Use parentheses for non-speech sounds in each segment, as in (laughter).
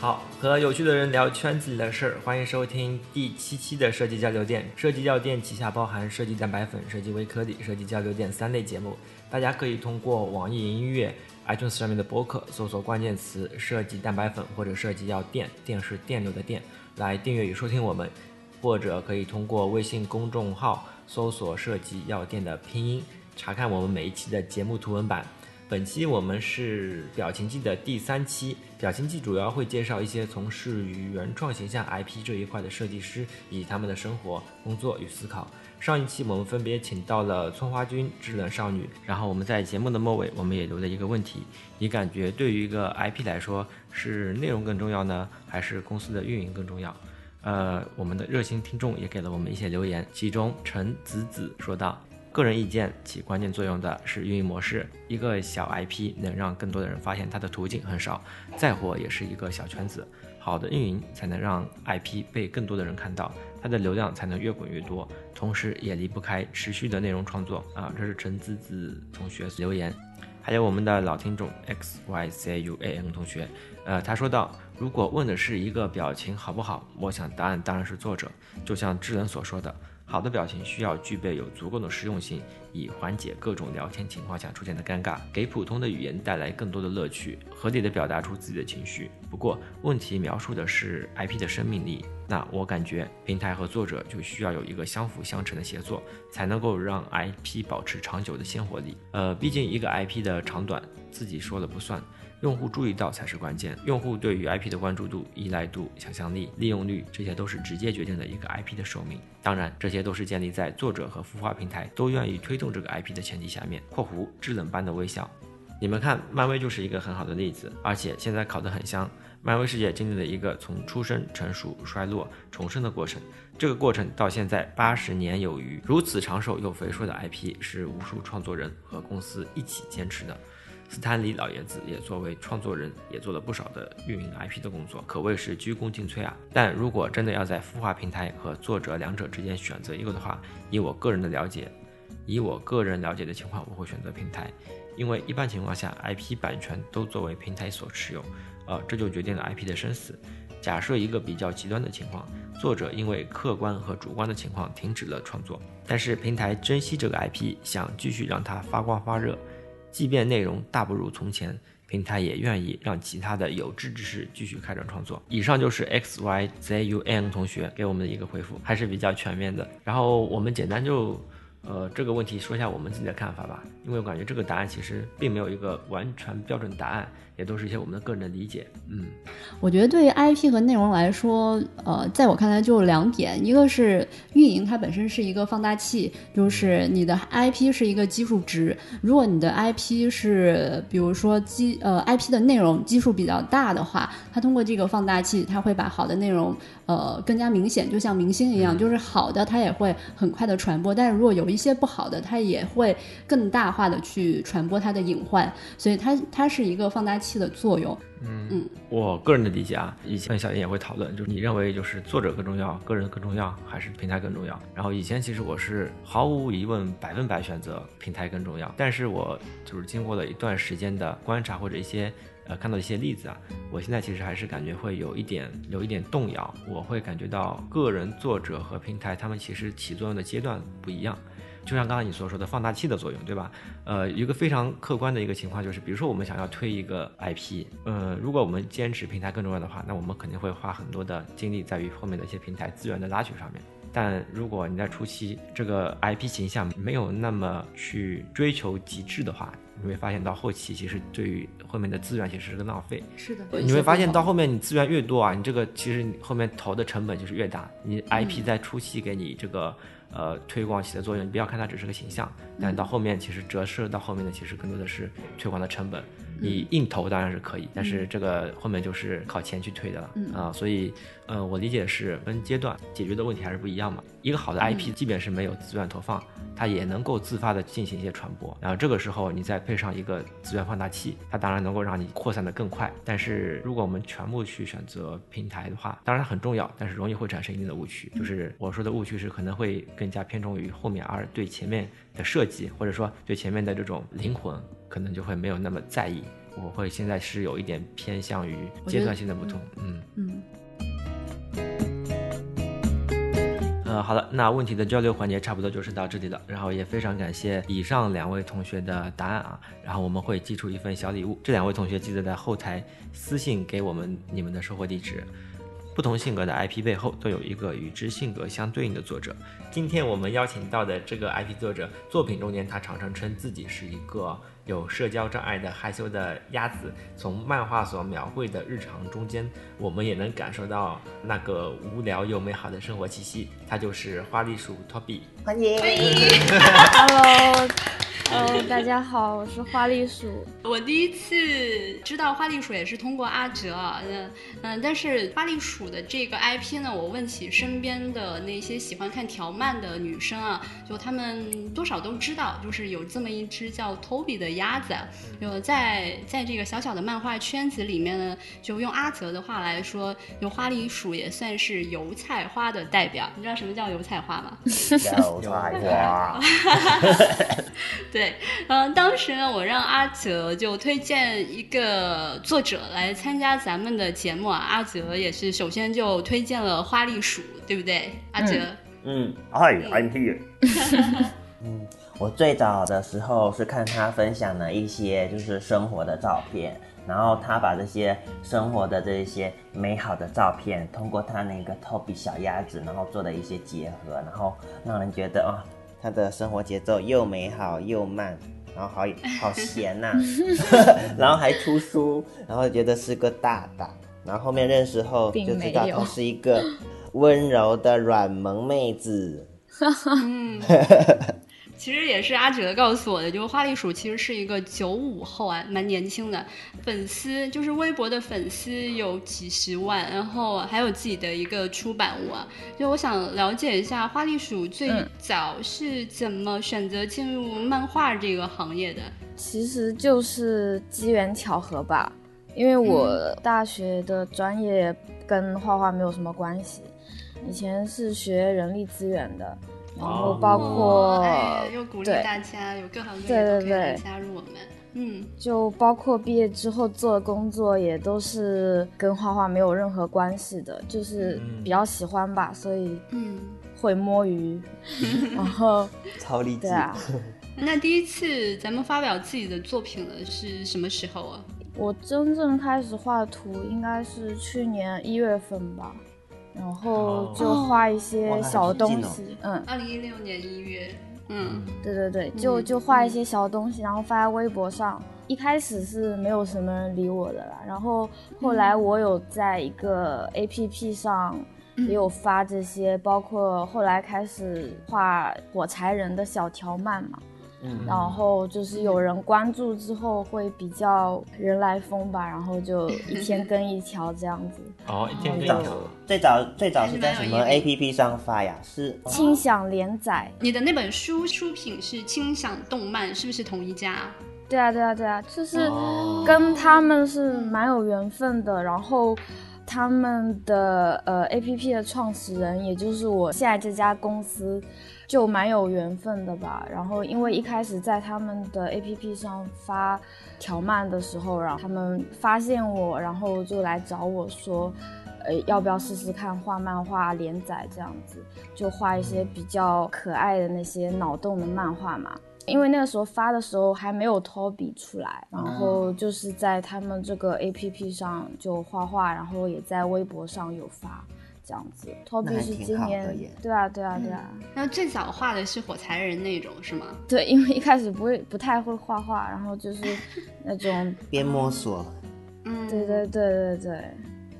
好，和有趣的人聊圈子里的事儿，欢迎收听第七期的设计交流店。设计交流店旗下包含设计蛋白粉、设计微颗粒、设计交流店三类节目。大家可以通过网易云音乐、iTunes 上面的播客搜索关键词“设计蛋白粉”或者“设计药店”，电是电流的电，来订阅与收听我们。或者可以通过微信公众号搜索“设计药店”的拼音，查看我们每一期的节目图文版。本期我们是表情记的第三期，表情记主要会介绍一些从事于原创形象 IP 这一块的设计师以及他们的生活、工作与思考。上一期我们分别请到了村花君、制冷少女，然后我们在节目的末尾，我们也留了一个问题：你感觉对于一个 IP 来说，是内容更重要呢，还是公司的运营更重要？呃，我们的热心听众也给了我们一些留言，其中陈子子说道。个人意见起关键作用的是运营模式。一个小 IP 能让更多的人发现它的途径很少，再火也是一个小圈子。好的运营才能让 IP 被更多的人看到，它的流量才能越滚越多。同时也离不开持续的内容创作啊。这是陈子子同学留言，还有我们的老听众 X Y C U A N 同学，呃，他说到，如果问的是一个表情好不好，我想答案当然是作者，就像智能所说的。好的表情需要具备有足够的实用性，以缓解各种聊天情况下出现的尴尬，给普通的语言带来更多的乐趣，合理的表达出自己的情绪。不过，问题描述的是 IP 的生命力，那我感觉平台和作者就需要有一个相辅相成的协作，才能够让 IP 保持长久的鲜活力。呃，毕竟一个 IP 的长短自己说了不算。用户注意到才是关键。用户对于 IP 的关注度、依赖度、想象力、利用率，这些都是直接决定了一个 IP 的寿命。当然，这些都是建立在作者和孵化平台都愿意推动这个 IP 的前提下面。（括弧制冷般的微笑）你们看，漫威就是一个很好的例子，而且现在烤得很香。漫威世界经历了一个从出生、成熟、衰落、重生的过程，这个过程到现在八十年有余，如此长寿又肥硕的 IP 是无数创作人和公司一起坚持的。斯坦李老爷子也作为创作人，也做了不少的运营 IP 的工作，可谓是鞠躬尽瘁啊。但如果真的要在孵化平台和作者两者之间选择一个的话，以我个人的了解，以我个人了解的情况，我会选择平台，因为一般情况下 IP 版权都作为平台所持有，呃，这就决定了 IP 的生死。假设一个比较极端的情况，作者因为客观和主观的情况停止了创作，但是平台珍惜这个 IP，想继续让它发光发热。即便内容大不如从前，平台也愿意让其他的有志之士继续开展创作。以上就是 X Y Z U N 同学给我们的一个回复，还是比较全面的。然后我们简单就。呃，这个问题说一下我们自己的看法吧，因为我感觉这个答案其实并没有一个完全标准答案，也都是一些我们的个人的理解。嗯，我觉得对于 IP 和内容来说，呃，在我看来就两点，一个是运营它本身是一个放大器，就是你的 IP 是一个基数值，如果你的 IP 是比如说基呃 IP 的内容基数比较大的话，它通过这个放大器，它会把好的内容。呃，更加明显，就像明星一样，就是好的，它也会很快的传播；但是如果有一些不好的，它也会更大化的去传播它的隐患。所以它它是一个放大器的作用。嗯嗯，我个人的理解啊，以前小燕也会讨论，就是你认为就是作者更重要，个人更重要，还是平台更重要？然后以前其实我是毫无疑问百分百选择平台更重要，但是我就是经过了一段时间的观察或者一些。呃，看到一些例子啊，我现在其实还是感觉会有一点有一点动摇。我会感觉到个人作者和平台他们其实起作用的阶段不一样。就像刚才你所说的放大器的作用，对吧？呃，一个非常客观的一个情况就是，比如说我们想要推一个 IP，呃，如果我们坚持平台更重要的话，那我们肯定会花很多的精力在于后面的一些平台资源的拉取上面。但如果你在初期这个 IP 形象没有那么去追求极致的话，你会发现到后期其实对于后面的资源其实是个浪费。是的，你会发现到后面你资源越多啊，你这个其实你后面投的成本就是越大。你 IP 在初期给你这个呃推广起的作用，你不要看它只是个形象，但到后面其实折射到后面的其实更多的是推广的成本。你硬投当然是可以，但是这个后面就是靠钱去推的了啊。所以呃，我理解是分阶段解决的问题还是不一样嘛。一个好的 IP，即便是没有资源投放。它也能够自发的进行一些传播，然后这个时候你再配上一个资源放大器，它当然能够让你扩散的更快。但是如果我们全部去选择平台的话，当然很重要，但是容易会产生一定的误区。就是我说的误区是可能会更加偏重于后面，而对前面的设计或者说对前面的这种灵魂，可能就会没有那么在意。我会现在是有一点偏向于阶段性的不同，嗯嗯。呃，好了，那问题的交流环节差不多就是到这里了。然后也非常感谢以上两位同学的答案啊。然后我们会寄出一份小礼物，这两位同学记得在后台私信给我们你们的收货地址。不同性格的 IP 背后都有一个与之性格相对应的作者。今天我们邀请到的这个 IP 作者，作品中间他常常称自己是一个有社交障碍的害羞的鸭子。从漫画所描绘的日常中间，我们也能感受到那个无聊又美好的生活气息。它就是花栗鼠 Toby，欢迎。欢迎。(laughs) (laughs) Hello。哦，大家好，我是花栗鼠。我第一次知道花栗鼠也是通过阿哲，嗯嗯，但是花栗鼠的这个 IP 呢，我问起身边的那些喜欢看条漫的女生啊，就她们多少都知道，就是有这么一只叫 Toby 的鸭子。有在在这个小小的漫画圈子里面呢，就用阿哲的话来说，有花栗鼠也算是油菜花的代表。你知道什么叫油菜花吗？(laughs) 油菜花。(laughs) (laughs) 对，嗯，当时呢，我让阿泽就推荐一个作者来参加咱们的节目啊。阿泽也是首先就推荐了花栗鼠，对不对？阿泽，嗯，Hi，I'm here。(laughs) 嗯，我最早的时候是看他分享了一些就是生活的照片，然后他把这些生活的这些美好的照片，通过他那个 Toby 小鸭子，然后做了一些结合，然后让人觉得啊。他的生活节奏又美好又慢，然后好 (laughs) 好闲呐，(laughs) 然后还出书，然后觉得是个大大，然后后面认识后就知道他是一个温柔的软萌妹子。(laughs) 其实也是阿哲告诉我的，就是花栗鼠其实是一个九五后啊，蛮年轻的，粉丝就是微博的粉丝有几十万，然后还有自己的一个出版物啊。就我想了解一下，花栗鼠最早是怎么选择进入漫画这个行业的？其实就是机缘巧合吧，因为我大学的专业跟画画没有什么关系，以前是学人力资源的。然后包括，又鼓励大家有各行各业都可以加入我们。嗯，就包括毕业之后做的工作也都是跟画画没有任何关系的，就是比较喜欢吧，所以嗯会摸鱼，(laughs) 然后超励志。对啊，(laughs) 那第一次咱们发表自己的作品了是什么时候啊？我真正开始画图应该是去年一月份吧。然后就画一些小东西，嗯，二零一六年一月，嗯，对对对，就就画一些小东西，然后发在微博上。一开始是没有什么人理我的啦，然后后来我有在一个 A P P 上也有发这些，包括后来开始画火柴人的小条漫嘛。然后就是有人关注之后会比较人来疯吧，然后就一天更一条这样子。(laughs) 哦，一天更一条。最早最早是在什么 A P P 上发呀？是轻享连载。你的那本书出品是轻享动漫，是不是同一家？对啊，对啊，对啊，就是跟他们是蛮有缘分的。然后他们的呃 A P P 的创始人，也就是我现在这家公司。就蛮有缘分的吧，然后因为一开始在他们的 A P P 上发条漫的时候，然后他们发现我，然后就来找我说，呃，要不要试试看画漫画连载这样子，就画一些比较可爱的那些脑洞的漫画嘛。因为那个时候发的时候还没有 Toby 出来，然后就是在他们这个 A P P 上就画画，然后也在微博上有发。这样子，，Toby 是今年，对啊，对啊，对啊。那最早画的是火柴人那种是吗？对，因为一开始不会，不太会画画，然后就是 (laughs) 那种边摸索。嗯，对对对对对，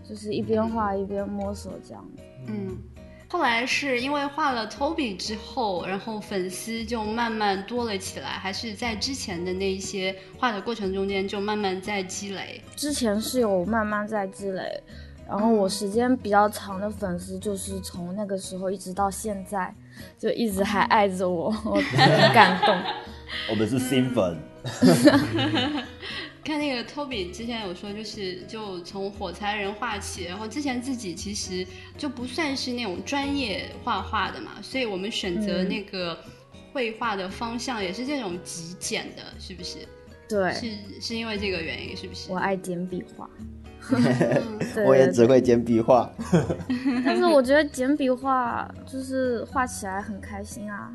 就是一边画一边摸索这样子。嗯，后来是因为画了 Toby 之后，然后粉丝就慢慢多了起来，还是在之前的那一些画的过程中间就慢慢在积累？之前是有慢慢在积累。然后我时间比较长的粉丝，就是从那个时候一直到现在，就一直还爱着我，(laughs) 我很感动。(laughs) 我们是新粉。(laughs) 看那个 Toby 之前有说，就是就从火柴人画起，然后之前自己其实就不算是那种专业画画的嘛，所以我们选择那个绘画的方向也是这种极简的，是不是？对，是是因为这个原因，是不是？我爱简笔画。对我也只会简笔画。(laughs) 但是我觉得简笔画就是画起来很开心啊。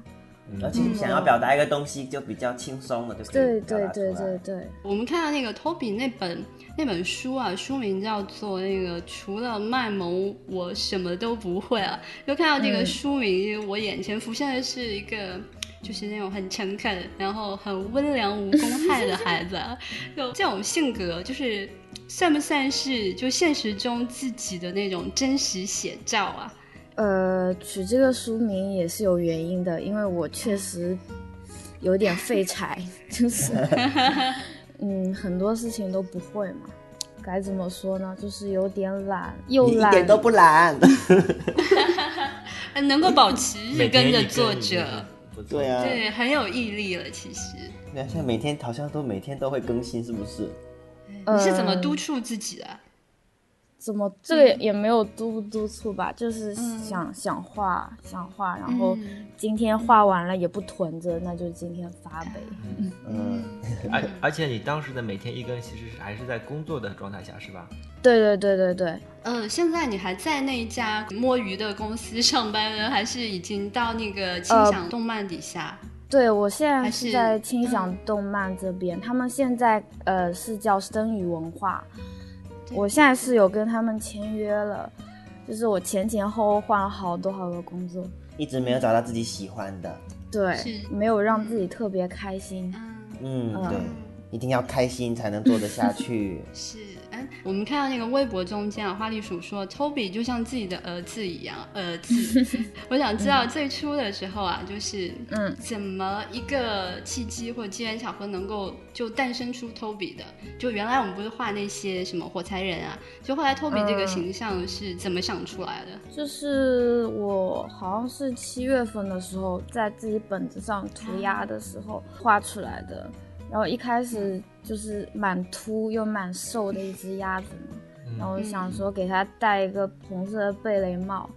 而且你想要表达一个东西，就比较轻松了，就可对以表达出对对对对，我们看到那个 Toby 那本那本书啊，书名叫做那个除了卖萌我什么都不会啊。就看到这个书名，我眼前浮现的是一个。就是那种很诚恳，然后很温良无公害的孩子啊，就这种性格，就是算不算是就现实中自己的那种真实写照啊？呃，取这个书名也是有原因的，因为我确实有点废柴，(laughs) 就是 (laughs) 嗯，很多事情都不会嘛。该怎么说呢？就是有点懒，又懒，一点都不懒。(laughs) 能够保持日更的作者，不错对啊，对，很有毅力了。其实那现在每天好像都每天都会更新，是不是？你是怎么呃督促自己的啊？怎么这个也没有督不督促吧，就是嗯想、想画想画，然后嗯今天画完了也不囤着，那就今天发呗。嗯，而而且你当时的每天一更，其实是还是在工作的状态下，是吧？对对对对对，呃，现在你还在那一家摸鱼的公司上班呢，还是已经到那个轻享动漫底下？对我现在是是在 (clears throat) 轻享动漫这边，他们现在呃是叫声语文化，我现在是有跟他们签约了，就是我前前后后换了好多好多工作，一直没有找到自己喜欢的。对，没有让自己特别开心。嗯，嗯，嗯对，一定要开心才能做得下去。(laughs) 是。嗯，我们看到那个微博中间啊，花栗鼠说 Toby 就像自己的儿子一样，儿子。(laughs) 我想知道最初的时候啊，就是嗯怎么一个契机或者机缘巧合能够就诞生出 Toby 的？就原来我们不是画那些什么火柴人啊，就后来 Toby 这个嗯形象是怎么想出来的？就是我好像是七月份的时候，在自己本子上涂鸦的时候画出来的。然后一开始就是蛮秃又蛮瘦的一只鸭子嘛，然后我想说给它戴一个红色的贝雷帽。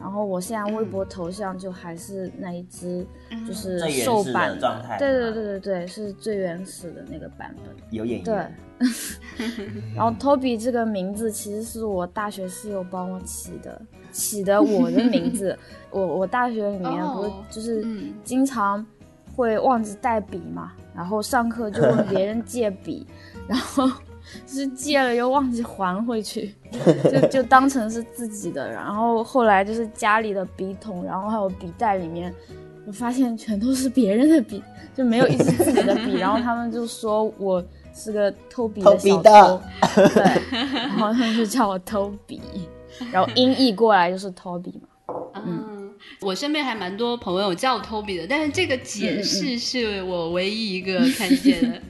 然后我现在微博头像就还是那一只，就是瘦版的对对对对对，是最原始的那个版本。有演对，(laughs) 然后 Toby 这个名字其实是我大学室友帮我起的，起的我的名字。(laughs) 我我大学里面不是哦就是嗯经常会忘记带笔嘛，然后上课就问别人借笔，(laughs) 然后就是借了又忘记还回去，就就当成是自己的。然后后来就是家里的笔筒，然后还有笔袋里面。我发现全都是别人的笔，就没有一支自己的笔。然后他们就说我是个偷笔的小偷，对，然后他们就叫我偷笔，然后音译过来就是偷笔嘛。嗯，我身边还蛮多朋友叫我 Toby 的，但是这个解释是我唯一一个看见的。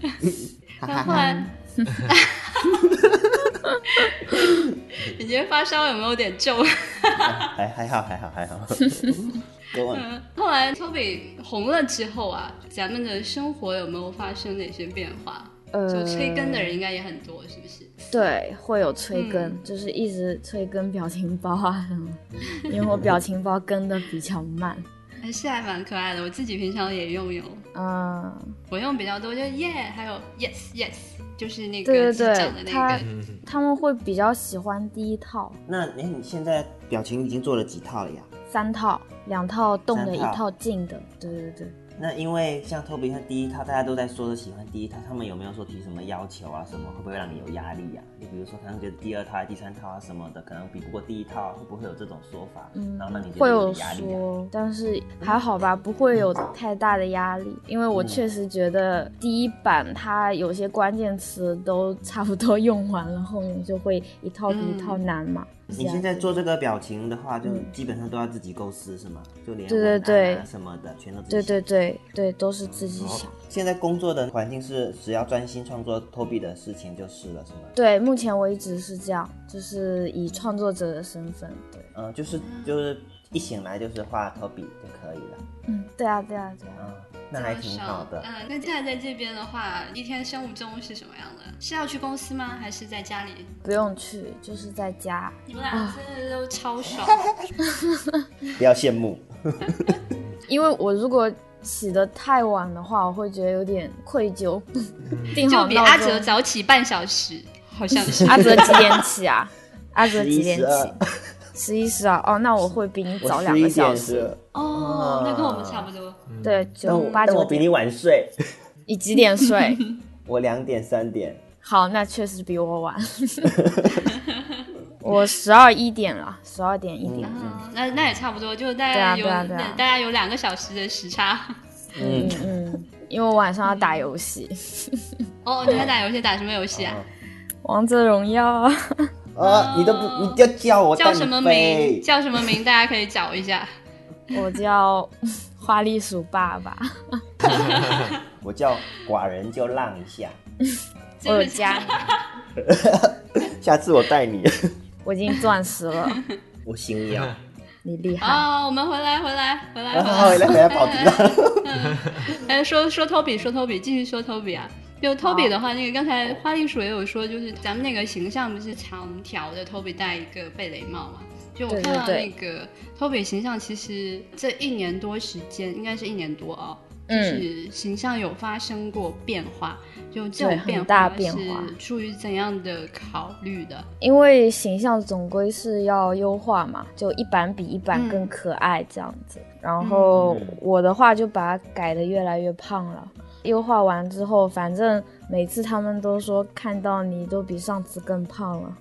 (laughs) 但后来，(laughs) 你今天发烧有没有点重？(laughs) 还还好还好还好。给我嗯，后来 Toby 红了之后啊，咱们的生活有没有发生哪些变化？呃，就催更的人应该也很多，是不是？对，会有催更，嗯就是一直催更表情包啊什么，因为我表情包更的比较慢。还是还蛮可爱的，我自己平常也用用，嗯，我用比较多，就耶，还有 yes yes，就是那个击对对对掌的那他他们会比较喜欢第一套、那哎，你现在表情已经做了几套了呀？三套，两套动的，套一套静的。对对对。那因为像 Toby 他第一套，大家都在说是喜欢第一套，他们有没有说提什么要求啊？什么会不会让你有压力呀、你比如说，可能觉得第二套、第三套啊什么的，可能比不过第一套，会不会有这种说法？嗯然后让你觉会有压力、啊？说，但是还好吧，不会有太大的压力，因为我确实觉得第一版它有些关键词都差不多用完了，后面就会一套比一套难嘛。你现在做这个表情的话，就基本上都要自己构思是吗？就连对对对什么的，全都自己对想对对对，都是自己哦想。现在工作的环境是只要专心创作 Toby 的事情就是了，是吗？对，目前为止是这样，就是以创作者的身份。对，嗯，就是就是一醒来就是画 Toby 就可以了。嗯，对啊，对啊，对啊。嗯，那还挺好的。嗯，那现在在这边的话，一天生物钟是什么样的？是要去公司吗？还是在家里？不用去，就是在家。你们俩真的都超爽。(laughs) (laughs) 不要羡慕。(laughs) 因为我如果起得太晚的话，我会觉得有点愧疚。定好就比阿哲早起半小时，好像是。阿哲几点起啊？阿哲几点起？十一十二哦，那我会比你早两个小时。哦，那跟我们差不多。对，但九我八九我比你晚睡，(laughs) 你几点睡？(laughs) 我两点三点。好，那确实比我晚。(laughs) 我十二一点了，十二点一点。嗯，那那也差不多，就大对啊概有大家有两个小时的时差。嗯嗯嗯，因为我晚上要打游戏，哦，你在打游戏，打什么游戏啊？王者荣耀。啊，你都不，你要叫我叫什么名？叫什么名？大家可以找一下。(laughs) 我叫花栗鼠爸爸，(laughs) 我叫寡人就浪一下，(laughs) 我有家，下次我带你。我已经钻石了，我星耀，你厉害。哦，我们回来，回来，回来，回来。回来跑题了。哎，说说 Toby，说 Toby，继续说 Toby 啊。就 Toby 的话，那个刚才花栗鼠也有说，就是咱们那个形象不是长条的，Toby 戴一个贝雷帽嘛。就我看到那个 Toby 形象，其实这一年多时间，应该是一年多啊、就嗯是形象有发生过变化。就这种变化变化是出于怎样的考虑的？因为形象总归是要优化嘛，就一版比一版更可爱这样子。然后嗯我的话就把它改的越来越胖了。优化完之后，反正每次他们都说看到你都比上次更胖了。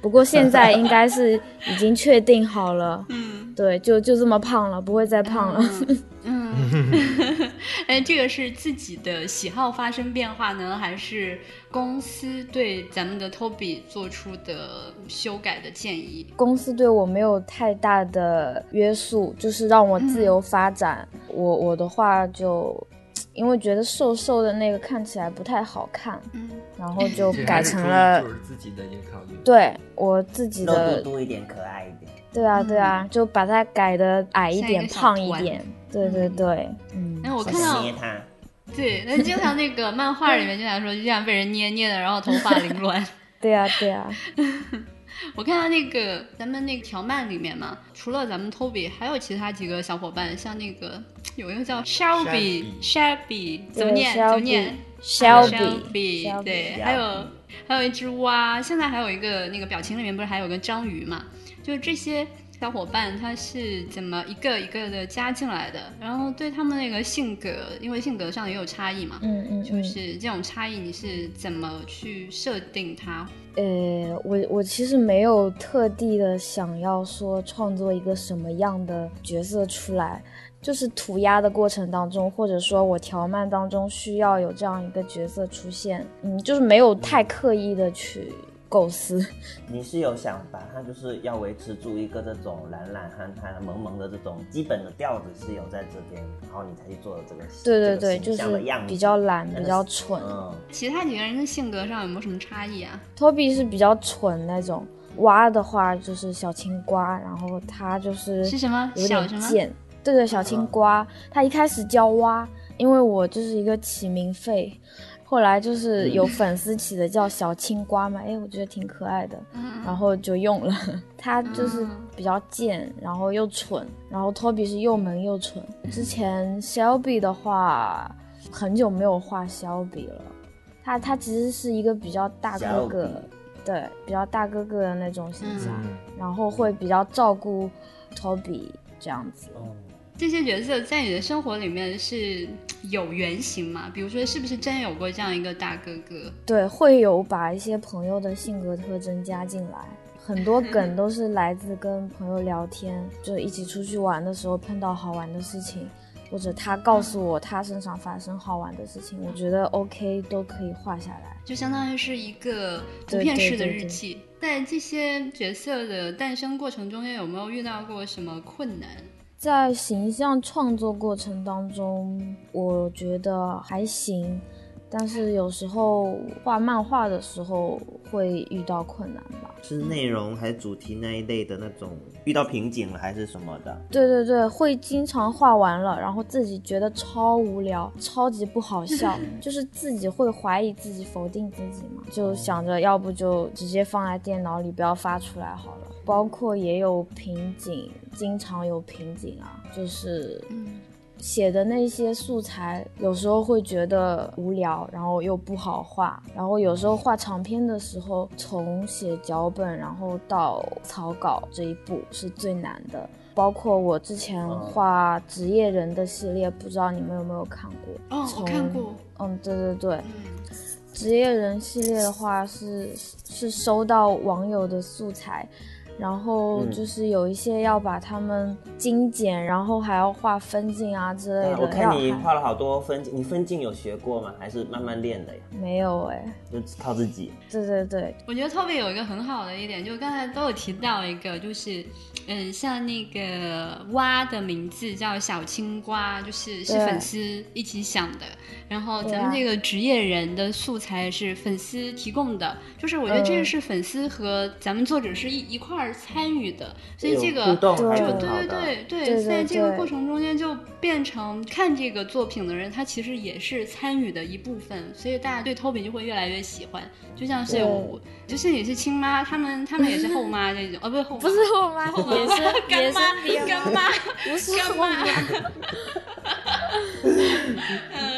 不过现在应该是已经确定好了，(laughs) 嗯对，就就这么胖了，不会再胖了。(laughs) 嗯，(laughs) 哎，这个是自己的喜好发生变化呢，还是公司对咱们的 Toby 做出的修改的建议？公司对我没有太大的约束，就是让我自由发展。我我的话就，因为觉得瘦瘦的那个看起来不太好看，嗯，(laughs) 然后就改成了就是自己的一个考虑。对我自己的嘟嘟一点，可爱一点。对啊对啊，就把它改的矮一点、胖一点。对对对，嗯，那，我我看到捏它，对，那经常那个漫画里面经常说，就这样被人捏捏的，然后头发凌乱。对 (laughs) 啊对啊，(laughs) (laughs) 我看到那个咱们那个条漫里面嘛，除了咱们 Toby，还有其他几个小伙伴，像那个有一个叫 Shelby，Shelby 怎么念？怎么念 Shelby Shelby，对，还有还有一只蛙，现在还有一个那个表情里面不是还有个章鱼嘛？就是这些小伙伴他是怎么一个一个的加进来的？然后对他们那个性格，因为性格上也有差异嘛，嗯嗯嗯。就是这种差异你是怎么去设定它？呃，我我其实没有特地的想要说创作一个什么样的角色出来，就是涂鸦的过程当中，或者说我调慢当中需要有这样一个角色出现，嗯，就是没有太刻意的去构思。你是有想法，他就是要维持住一个这种懒懒憨憨、萌萌的这种基本的调子是有在这边，然后你才去做的这个对对这个对，就是比较懒，比较蠢。嗯，其他几个人的性格上有没有什么差异啊？Toby 是比较蠢那种，蛙的话就是小青瓜，然后他就是是什么有点贱。对对，小青瓜，他一开始教蛙，因为我就是一个起名废，后来就是有粉丝起的叫小青瓜嘛，哎，我觉得挺可爱的，然后就用了。(laughs) 他就是比较贱，然后又蠢，然后 Toby 是又萌又蠢。之前 Shelby 的话，很久没有画 Shelby 了，他他其实是一个比较大哥哥对，比较大哥哥的那种形象，嗯，然后会比较照顾 Toby 这样子。哦。这些角色在你的生活里面是有原型吗？比如说，是不是真有过这样一个大哥哥？对，会有把一些朋友的性格特征加进来，很多梗都是来自跟朋友聊天，就一起出去玩的时候碰到好玩的事情，或者他告诉我他身上发生好玩的事情，我觉得 OK 都可以画下来。就相当于是一个图片式的对对对日记。在这些角色的诞生过程中间，有没有遇到过什么困难？在形象创作过程当中，我觉得还行，但是有时候画漫画的时候会遇到困难吧。是内容还是主题那一类的那种遇到瓶颈了还是什么的？对对对，会经常画完了，然后自己觉得超无聊，超级不好笑，(laughs) 就是自己会怀疑自己，否定自己嘛，就想着要不就直接放在电脑里，不要发出来好了。包括也有瓶颈，经常有瓶颈啊，就是嗯，写的那些素材，有时候会觉得无聊，然后又不好画，然后有时候画长篇的时候，从写脚本然后到草稿这一步是最难的。包括我之前画职业人的系列，不知道你们有没有看过？哦，我看过。嗯，对对对。职业人系列的话，是是收到网友的素材。然后就是有一些要把它们精简，然后还要画分镜啊之类的。我看你画了好多分镜，你分镜有学过吗？还是慢慢练的呀？没有哎，就靠自己。对对对，我觉得 Toby 有一个很好的一点，就刚才都有提到一个，就是嗯，像那个蛙的名字叫小青瓜，就是是粉丝一起想的。然后咱们这个职业人的素材是粉丝提供的，就是我觉得这个是粉丝和咱们作者是一一块儿参与的，所以这个就对对对对，在这个过程中间就变成看这个作品的人，他其实也是参与的一部分，所以大家对 Toby 就会越来越喜欢，就像是我，就是也是亲妈，他们他们也是后妈那种，哦不是后不是后妈，也是 (laughs) 干妈干妈，不是干妈。(laughs)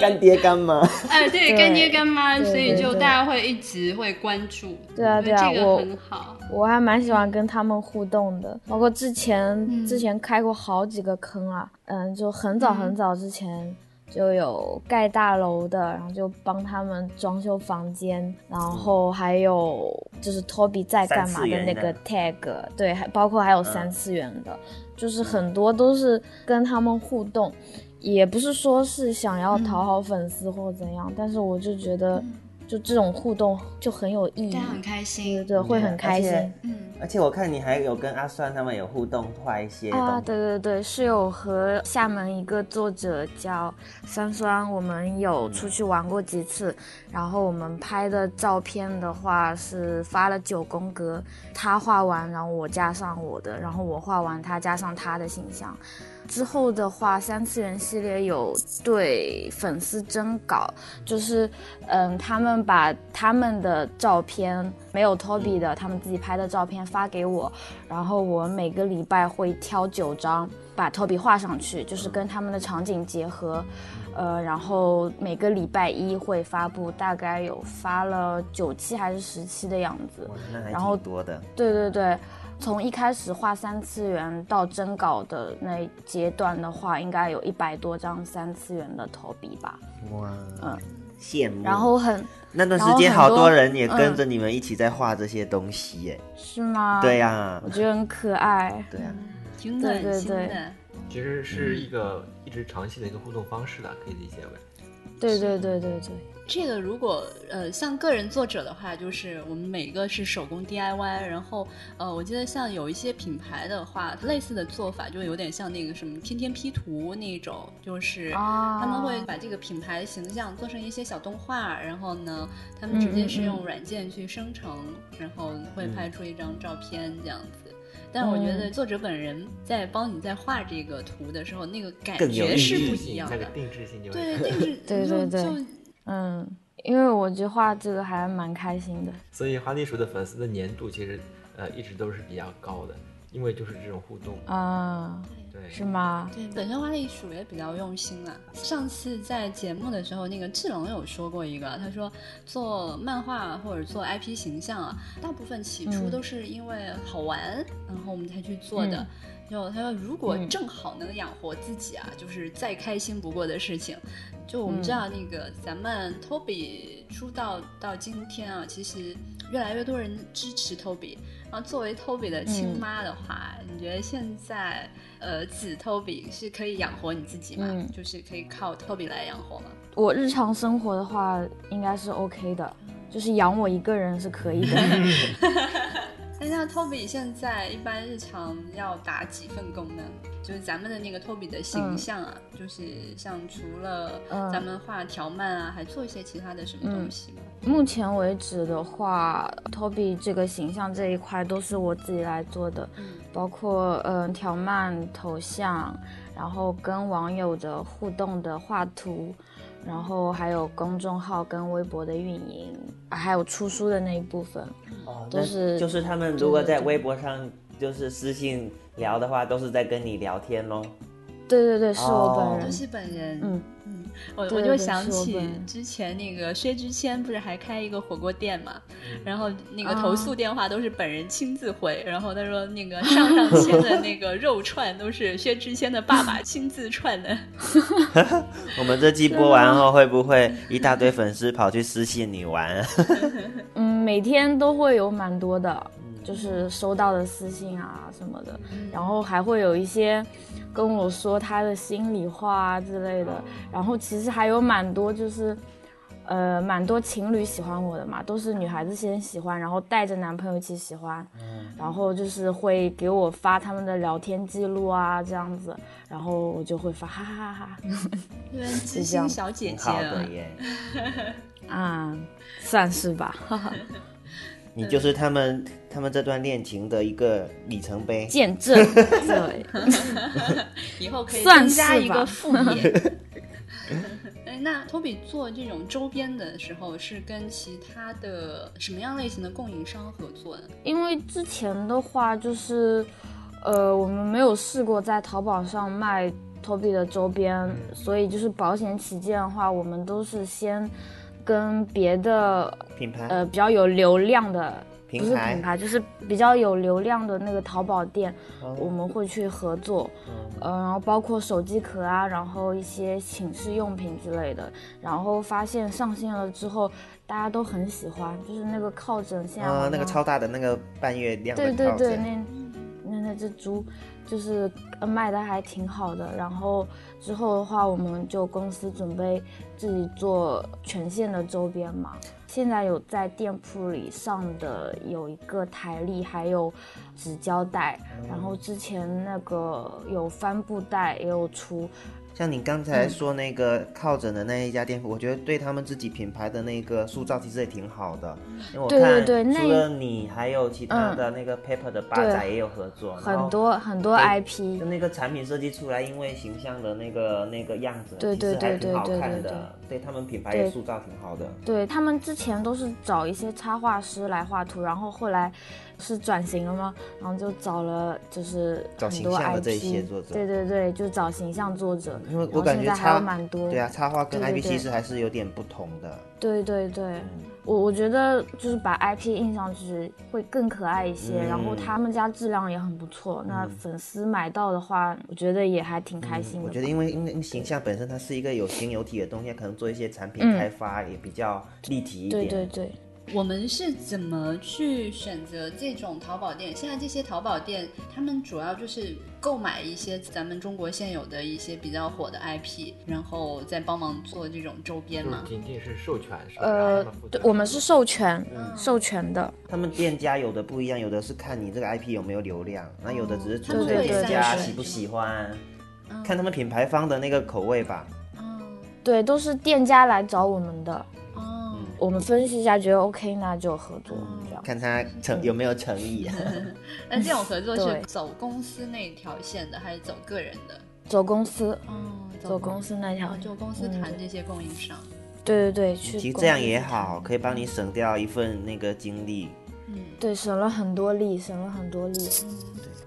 干爹干妈，哎，对，干爹干妈，所以就大家会一直会关注。对啊，对啊，我很好，我还蛮喜欢跟他们互动的。包括之前之前开过好几个坑啊，嗯，就很早很早之前就有盖大楼的，然后就帮他们装修房间，然后还有就是 Toby 在干嘛的那个 tag，对，还包括还有三次元的，就是很多都是跟他们互动。也不是说是想要讨好粉丝或怎样，但是我就觉得，就这种互动就很有意义，很开心，对对，会很开心。嗯，而且我看你还有跟阿酸他们有互动，画一些啊，对对对，是有和厦门一个作者叫酸酸，我们有出去玩过几次，然后我们拍的照片的话是发了九宫格，他画完，然后我加上我的，然后我画完，他加上他的形象。之后的话，三次元系列有对粉丝征稿，就是，嗯，他们把他们的照片没有 Toby 的，他们自己拍的照片发给我，然后我每个礼拜会挑九张把 Toby 画上去，就是跟他们的场景结合，呃，然后每个礼拜一会发布，大概有发了九期还是十期的样子，然后多的，对对对。从一开始画三次元到征稿的那阶段的话，应该有一百多张三次元的投笔吧。哇，嗯，羡慕。然后很那段时间，好多人也跟着你们一起在画这些东西耶。是吗？对呀，我觉得很可爱。对啊，挺暖心的。其实是一个一直长期的一个互动方式的，可以理解为。对对对对对。这个如果呃像个人作者的话，就是我们每个是手工 DIY，然后呃我记得像有一些品牌的话，类似的做法就有点像那个什么天天 P 图那种，就是他们会把这个品牌形象做成一些小动画，然后呢他们直接是用软件去生成，然后会拍出一张照片这样子。但我觉得作者本人在帮你在画这个图的时候，那个感觉是不一样的，那个定制性就对定制，(laughs) 对对对。嗯，因为我觉得画这个还蛮开心的，所以花栗鼠的粉丝的粘度其实呃一直都是比较高的，因为就是这种互动。啊，对，是吗？对，本身花栗鼠也比较用心了。上次在节目的时候，那个志龙有说过一个，他说做漫画或者做 IP 形象啊，大部分起初都是因为好玩，然后我们才去做的。就他说，如果正好能养活自己啊，就是再开心不过的事情。就我们知道，那个咱们 Toby 出道到今天啊，其实越来越多人支持 Toby。然后作为 Toby 的亲妈的话，你觉得现在呃子 Toby 是可以养活你自己吗？就是可以靠 Toby 来养活吗？我日常生活的话应该是 OK 的，就是养我一个人是可以的。(laughs) 哎，那 Toby 现在一般日常要打几份工呢？就是咱们的那个 Toby 的形象啊，就是像除了咱们画条漫啊，还做一些其他的什么东西吗？目前为止的话，Toby 这个形象这一块都是我自己来做的，包括嗯条漫、头像，然后跟网友的互动的画图。然后还有公众号跟微博的运营，还有出书的那一部分，哦，都是就是他们如果在微博上就是私信聊的话，都是在跟你聊天喽。对对对，是我本哦人。都是本人。嗯嗯，我我就想起之前那个薛之谦不是还开一个火锅店嘛，嗯然后那个啊投诉电话都是本人亲自回，然后他说那个上上签的那个肉串都是薛之谦的爸爸 (laughs) 亲自串的。(laughs) (laughs) 我们这期播完后，会不会一大堆粉丝跑去私信你玩？嗯，每天都会有蛮多的，就是收到的私信啊什么的，然后还会有一些跟我说他的心里话啊之类的，然后其实还有蛮多就是。呃，蛮多情侣喜欢我的嘛，都是女孩子先喜欢，然后带着男朋友一起喜欢，然后就是会给我发他们的聊天记录啊，这样子，然后我就会发哈哈哈哈。对，知这样。心小姐姐好的耶，啊，(laughs) 算是吧，哈哈，你就是他们他们这段恋情的一个里程碑。见证，(laughs) 对，(laughs) 以后可以算增加是吧一个副业。(laughs) 哎，那托比做这种周边的时候，是跟其他的什么样类型的供应商合作呢？因为之前的话就是，呃，我们没有试过在淘宝上卖 Toby 的周边，所以就是保险起见的话，我们都是先跟别的品牌？呃比较有流量的。不是品牌，就是比较有流量的那个淘宝店，哦。我们会去合作，嗯呃，然后包括手机壳啊，然后一些寝室用品之类的，然后发现上线了之后，大家都很喜欢，就是那个靠枕现在好啊，那个超大的那个半月亮的对对对，那那那只猪就是卖的还挺好的。然后之后的话，我们就公司准备自己做全线的周边嘛。现在有在店铺里上的有一个台历，还有纸胶带，然后之前那个有帆布袋也有出。像你刚嗯才说那个靠枕的那一家店铺，我觉得对他们自己品牌的那个塑造其实也挺好的。因为我对看对对那除了你，还有其他的那个 Paper 的八仔也有合作，很多很多 IP，就那个产品设计出来，因为形象的那个那个样子，对对对挺好看对对的。对他们品牌也塑造挺好的。对他们之前都是找一些插画师来画图，然后后来是转型了吗？然后就找了就是找形象的这些作者对对对，就找形象作者。因为我感觉还蛮多，对啊，插画跟 IP 对其实还是有点不同的。对对对，嗯我我觉得就是把 IP 印上去会更可爱一些，嗯然后他们家质量也很不错，那粉丝买到的话，我觉得也还挺开心的。嗯我觉得因为因为形象本身它是一个有形有体的东西，可能做一些产品嗯开发也比较立体一点。对对对，我们是怎么去选择这种淘宝店？现在这些淘宝店，他们主要就是购买一些咱们中国现有的一些比较火的 IP，然后再帮忙做这种周边就是嘛。仅仅是授权是吧？呃对，我们是授权，授权的。他们店家有的不一样，有的是看你这个 IP 有没有流量，那有的只是纯他粹们店家喜不喜欢，看他们品牌方的那个口味吧。嗯，对，都是店家来找我们的，哦，我们分析一下，觉得 OK，那就合作，这样。看他诚有没有诚意。啊 (laughs) 那这种合作是走公司那条线的，还是走个人的？走公司，嗯，走公司那条就公司嗯谈这些供应商。对对对，去其实这样也好，可以帮你省掉一份那个精力。嗯，对，省了很多力，省了很多力。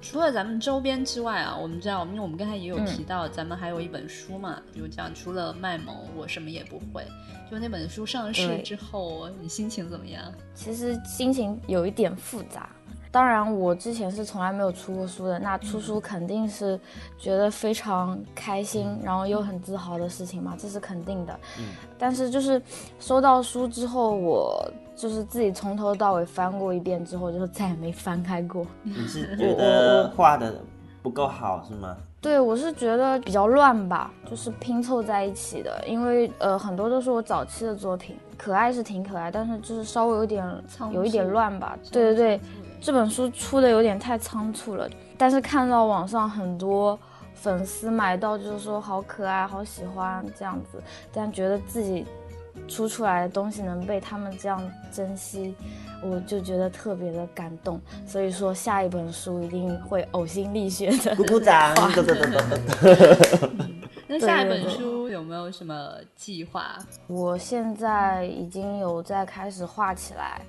除了咱们周边之外啊，我们知道，因为我们刚才也有嗯提到，咱们还有一本书嘛，就讲除了卖萌，我什么也不会。就那本书上市之后，你心情怎么样？其实心情有一点复杂。当然，我之前是从来没有出过书的，那出书肯定是觉得非常开心，然后又很自豪的事情嘛，这是肯定的。嗯但是就是收到书之后，我就是自己从头到尾翻过一遍之后，就再也没翻开过。你是 (laughs) 觉得画的不够好是吗？对，我是觉得比较乱吧，就是拼凑在一起的，因为呃很多都是我早期的作品，可爱是挺可爱，但是就是稍微有点有一点乱吧。对对对，这本书出的有点太仓促了，但是看到网上很多粉丝买到就是说好可爱，好喜欢这样子，但觉得自己出出来的东西能被他们这样珍惜，我就觉得特别的感动。所以说下一本书一定会呕心沥血的。鼓鼓掌！(laughs) (laughs) 那下一本书有没有什么计划？我现在已经有在开始画起来，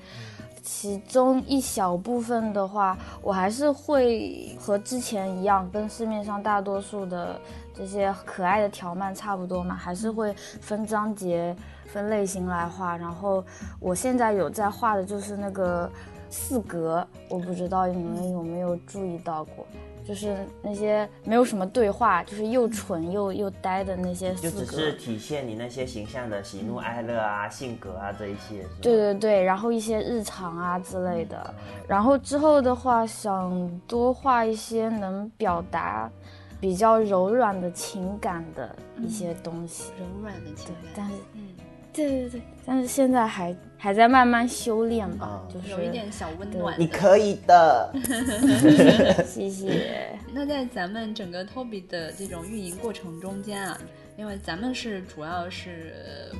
其中一小部分的话，我还是会和之前一样，跟市面上大多数的这些可爱的条漫差不多嘛，还是会分章节、分类型来画。然后我现在有在画的就是那个四格，我不知道你们有没有注意到过。就是那些没有什么对话，就是又蠢又又呆的那些就只是体现你那些形象的喜怒哀乐啊、性格啊这一些。对对对，然后一些日常啊之类的。然后之后的话，想多画一些能表达比较柔软的情感的一些东西。柔软的情感，但是，嗯，对对对，但是现在还。还在慢慢修炼吧，就是有一点小温暖。你可以的，(laughs) (laughs) 谢谢。那在咱们整个 Toby 的这种运营过程中间啊。因为咱们是主要是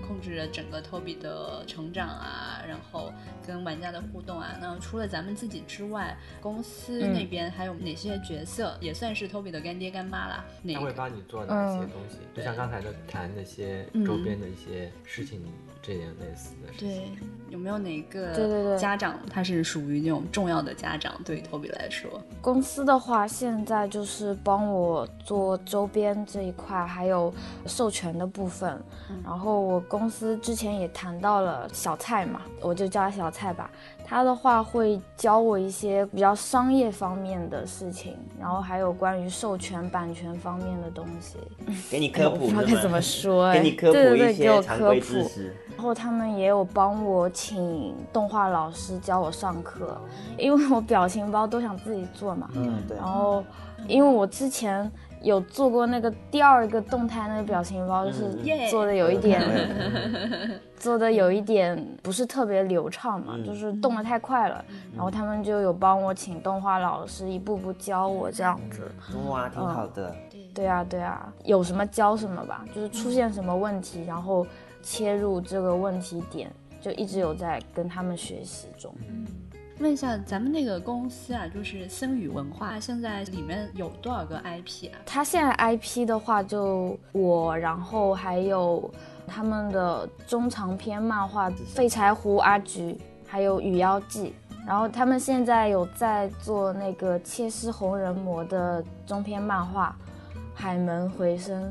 控制着整个 Toby 的成长啊，然后跟玩家的互动啊。那除了咱们自己之外，公司那边还有哪些角色也算是 Toby 的干爹干妈啦？他会帮你做哪些东西？就像刚才的谈那些周边的一些事情，这点类似的事情。对，有没有哪个对对对家长他是属于那种重要的家长？对 Toby 来说，公司的话现在就是帮我做周边这一块，还有。授权的部分，然后我公司之前也谈到了小蔡嘛，我就叫他小蔡吧。他的话会教我一些比较商业方面的事情，然后还有关于授权版权方面的东西，(laughs) 给你科普，不知道该怎么说，给你科普一些常规知识。然后他们也有帮我请动画老师教我上课，因为我表情包都想自己做嘛。嗯，对。然后因为我之前。有做过那个第二个动态那个表情包，就是做的有一点，(laughs) 做的有一点不是特别流畅嘛，就是动的太快了。然后他们就有帮我请动画老师一步步教我这样子。哇，挺好的。对啊，对啊，有什么教什么吧，就是出现什么问题，然后切入这个问题点，就一直有在跟他们学习中。问一下，咱们那个公司啊，就是森宇文化，现在里面有多少个 IP 啊？他现在 IP 的话，就我，然后还有他们的中长篇漫画《废柴胡阿菊》，还有《雨妖记》，然后他们现在有在做那个《切丝红人魔》的中篇漫画《海门回声》。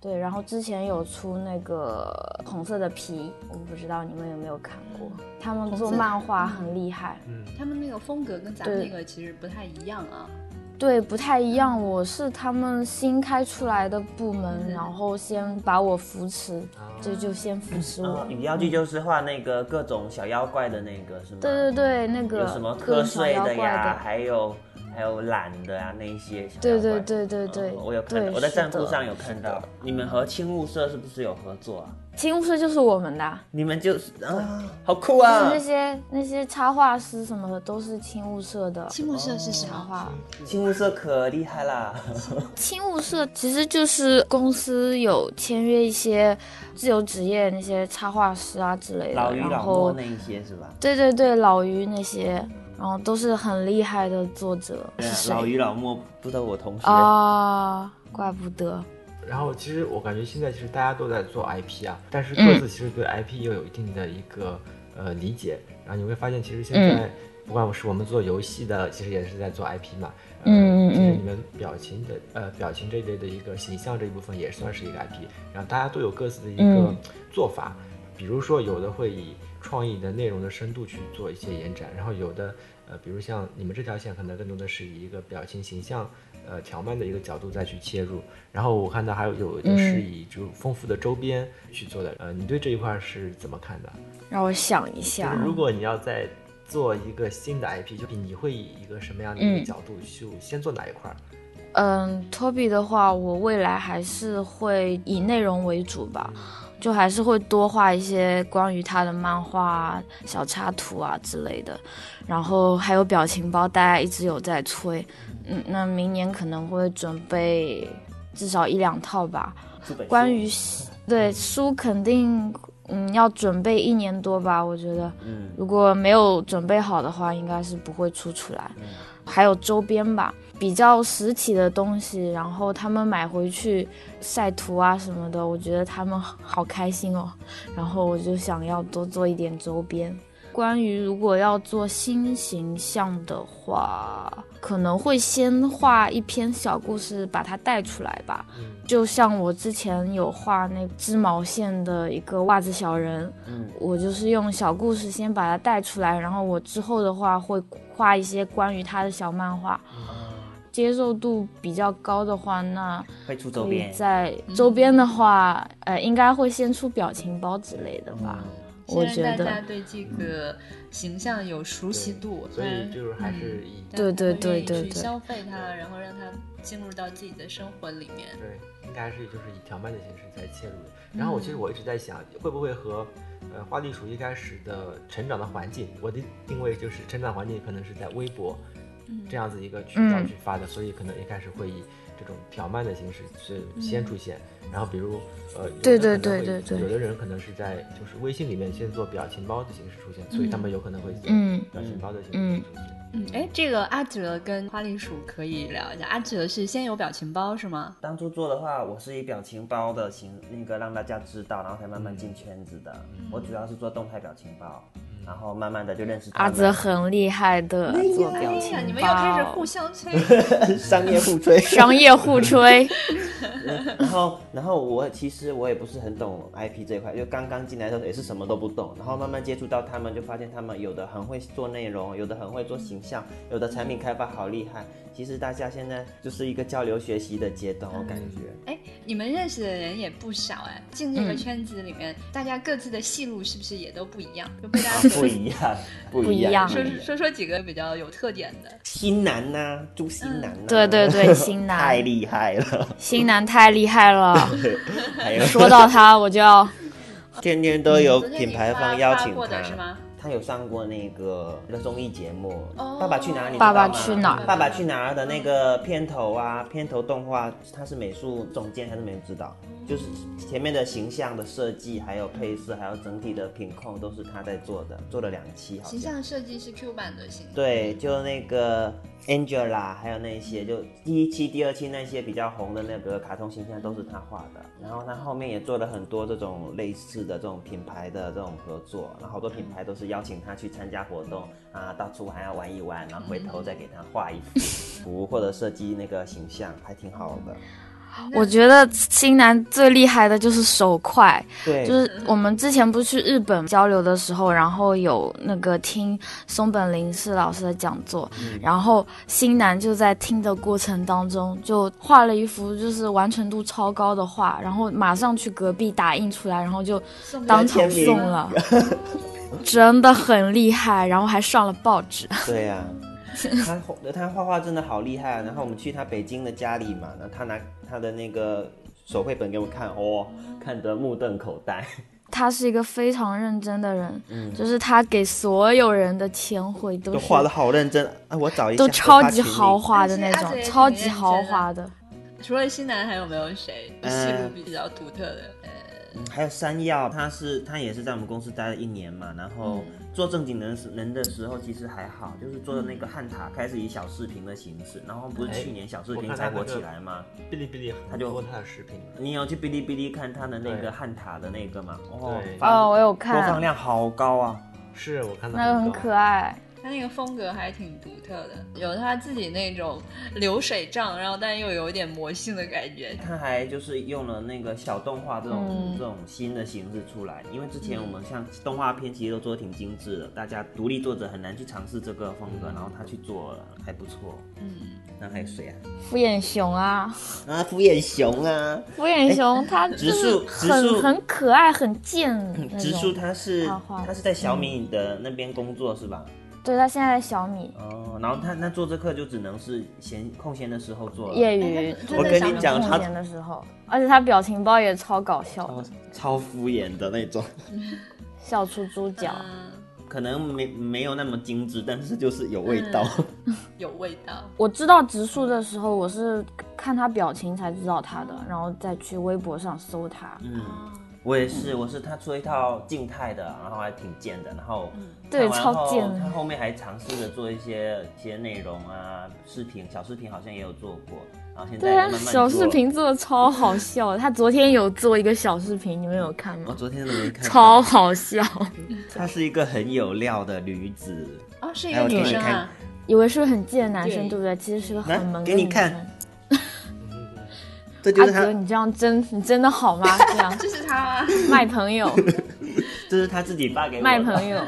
对，然后之前有出那个红色的皮，我不知道你们有没有看过。他们做漫画很厉害，嗯，他们那个风格跟咱们那个其实不太一样啊。对，不太一样。我是他们新开出来的部门，然后先把我扶持，就就先扶持我。女妖剧就是画那个各种小妖怪的那个是吗？对对对，那个有什么瞌睡的呀，还有。还有懒的啊，那一些对对对对对，我有看，我在站铺上有看到。你们和青雾社是不是有合作啊？青雾社就是我们的，你们就是啊，好酷啊！那些那些插画师什么的都是青雾社的。青雾社是什么画？青雾社可厉害啦！(laughs) 青雾社其实就是公司有签约一些自由职业那些插画师啊之类的，老鱼老莫那一些是吧？对对对，老于那些。然后都是很厉害的作者，老于老莫不都我同学啊，怪不得。然后其实我感觉现在其实大家都在做 IP 啊，但是各自其实对 IP 又有一定的一个呃理解。然后你会发现，其实现在不管是我们做游戏的，其实也是在做 IP 嘛。嗯嗯嗯。其实你们表情的呃表情这一类的一个形象这一部分也算是一个 IP。然后大家都有各自的一个做法，比如说有的会以。创意的内容的深度去做一些延展，然后有的，呃，比如像你们这条线，可能更多的是以一个表情形象，呃，条漫的一个角度再去切入。然后我看到还有有的是以就丰富的周边去做的，呃，你对这一块是怎么看的？让我想一下，如果你要再做一个新的 IP，就你会以一个什么样的一个角度去先做哪一块？嗯，，Toby 的话，我未来还是会以内容为主吧。就还是会多画一些关于他的漫画、小插图啊之类的，然后还有表情包，大家一直有在催。嗯，那明年可能会准备至少一两套吧。关于对书肯定嗯要准备一年多吧，我觉得。嗯。如果没有准备好的话，应该是不会出出来。还有周边吧。比较实体的东西，然后他们买回去晒图啊什么的，我觉得他们好开心哦。然后我就想要多做一点周边。关于如果要做新形象的话，可能会先画一篇小故事把它带出来吧。嗯就像我之前有画那织毛线的一个袜子小人，嗯我就是用小故事先把它带出来，然后我之后的话会画一些关于他的小漫画。接受度比较高的话，那会出周边，在周边的话，呃，应该会先出表情包之类的吧。我觉先让大家，对这个形象有熟悉度，所以嗯就是还是以对对对对对消费它，然后让它进入到自己的生活里面。对，应该是就是以条漫的形式在切入的。然后我其实我一直在想，会不会和呃花栗鼠一开始的成长的环境，我的定位就是成长环境可能是在微博这样子一个渠道嗯去发的，所以可能一开始会以这种条漫的形式是先出现。然后比如呃，对对对对对有的人可能是在就是微信里面先做表情包的形式出现，所以他们有可能会做嗯表情包的形嗯式出现。嗯，哎，这个阿哲跟花栗鼠可以聊一下。阿哲是先有表情包是吗？当初做的话，我是以表情包的形那个让大家知道，然后才慢慢进圈子的。我主要是做动态表情包，然后慢慢的就认识阿泽很厉害的做表哎情包，你们又开始互相吹。(laughs) 商业互吹。(laughs) 商业互吹。(laughs) 然后，然后我其实我也不是很懂 IP 这一块，就刚刚进来的时候也是什么都不懂，然后慢慢接触到他们，就发现他们有的很会做内容，有的很会做形象，有的产品开发好厉害。其实大家现在就是一个交流学习的阶段，我感觉。哎，你们认识的人也不少哎，进这个圈子里面，大家各自的戏路是不是也都不一样？就被大啊家，(laughs) 不一样，不不一样样。说说说几个比较有特点的。新南呐、朱新南呐、对对对新南太厉害了。新南太厉害了，(laughs) 说到他 (laughs) 我就要天天都有品牌方邀请他是他吗。他有上过那个那个综艺节目哦《爸爸去哪儿》，你爸爸去哪儿爸爸去哪儿的那个片头啊，片头动画，他是美术总监还是没人知道？就是前面的形象的设计，还有配色，还有整体的品控都是他在做的，做了两期好形。象设计是 Q 版的形象。对，就那个 Angela，还有那些，就第一期、第二期那些比较红的那个卡通形象都是他画的。然后他后面也做了很多这种类似的这种品牌的这种合作，然后好多品牌都是邀请他去参加活动啊，到处还要玩一玩，然后回头再给他画一幅图 (laughs) 或者设计那个形象，还挺好的。我觉得新南最厉害的就是手快，对，就是我们之前不是去日本交流的时候，然后有那个听松本零士老师的讲座，然后新南就在听的过程当中就画了一幅就是完成度超高的画，然后马上去隔壁打印出来，然后就当场送了，(laughs) 真的很厉害，然后还上了报纸。对呀、他他画画真的好厉害啊！然后我们去他北京的家里嘛，然后他拿他的那个手绘本给我们看，哦，看得目瞪口呆。(laughs) 他是一个非常认真的人，嗯就是他给所有人的签绘都是都画的好认真啊！我找一下，都超级豪华的那种，超级豪华的。除了新南，还有没有谁呃戏路比较独特的？呃，嗯还有山药，他是他也是在我们公司待了一年嘛，然后做正经人时人的时候其实还好，就是做的那个汉塔开始以小视频的形式，然后不是去年小视频才火起来吗？哔哩哔哩他就很多他的视频，你有去哔哩哔哩看他的那个汉塔的那个吗？哦哦，我有看播放，量好高啊！是我看到那个很可爱。他那个风格还挺独特的，有他自己那种流水账，然后但又有一点魔性的感觉。他还就是用了那个小动画这种、嗯这种新的形式出来，因为之前我们像动画片其实都做的挺精致的，大家独立作者很难去尝试这个风格，然后他去做了，还不错。嗯，那还有谁啊？敷衍熊啊，啊，敷衍熊啊，敷衍熊它就是植树植很树很可爱、很贱那植树。他是他是在小米的那边工作是吧？对，他现在在小米哦，然后他那做这课就只能是闲空闲的时候做了，业余，我跟你讲他空闲的时候，而且他表情包也超搞笑超的，超敷衍的那种，(laughs) 笑出猪脚。嗯，可能没没有那么精致，但是就是有味道。(laughs) 有味道。我知道植树的时候，我是看他表情才知道他的，然后再去微博上搜他。嗯，我也是，我是他出一套静态的，然后还挺贱的，然后对超贱他后面还尝试着做一些一些内容啊，视频小视频好像也有做过，然后现在对啊慢，慢小视频做的超好笑。他昨天有做一个小视频，你们有看吗？我昨天都没看，超好笑。他是一个很有料的女子，哦，是一哎个女生啊，以为是个很贱的男生，对对不对？其实是个很萌的给你看女生。这就是他阿泽，，你这样真你真的好吗？(laughs) 这样这是他吗？卖朋友，(laughs) 这是他自己发给我的。卖朋友，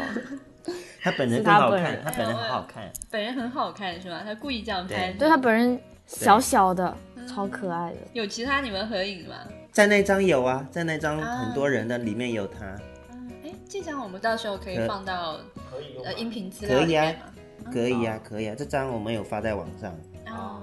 (laughs) 他本人很好看他本人，他本人好好看。本人很好看是吗？他故意这样拍。对他本人小小的，超可爱的。有其他你们合影吗？在那张有啊，在那张啊很多人的里面有他。嗯，哎，这张我们到时候可以放到可以呃音频资料可以啊？可以啊，可以啊，这张我们有发在网上。哦，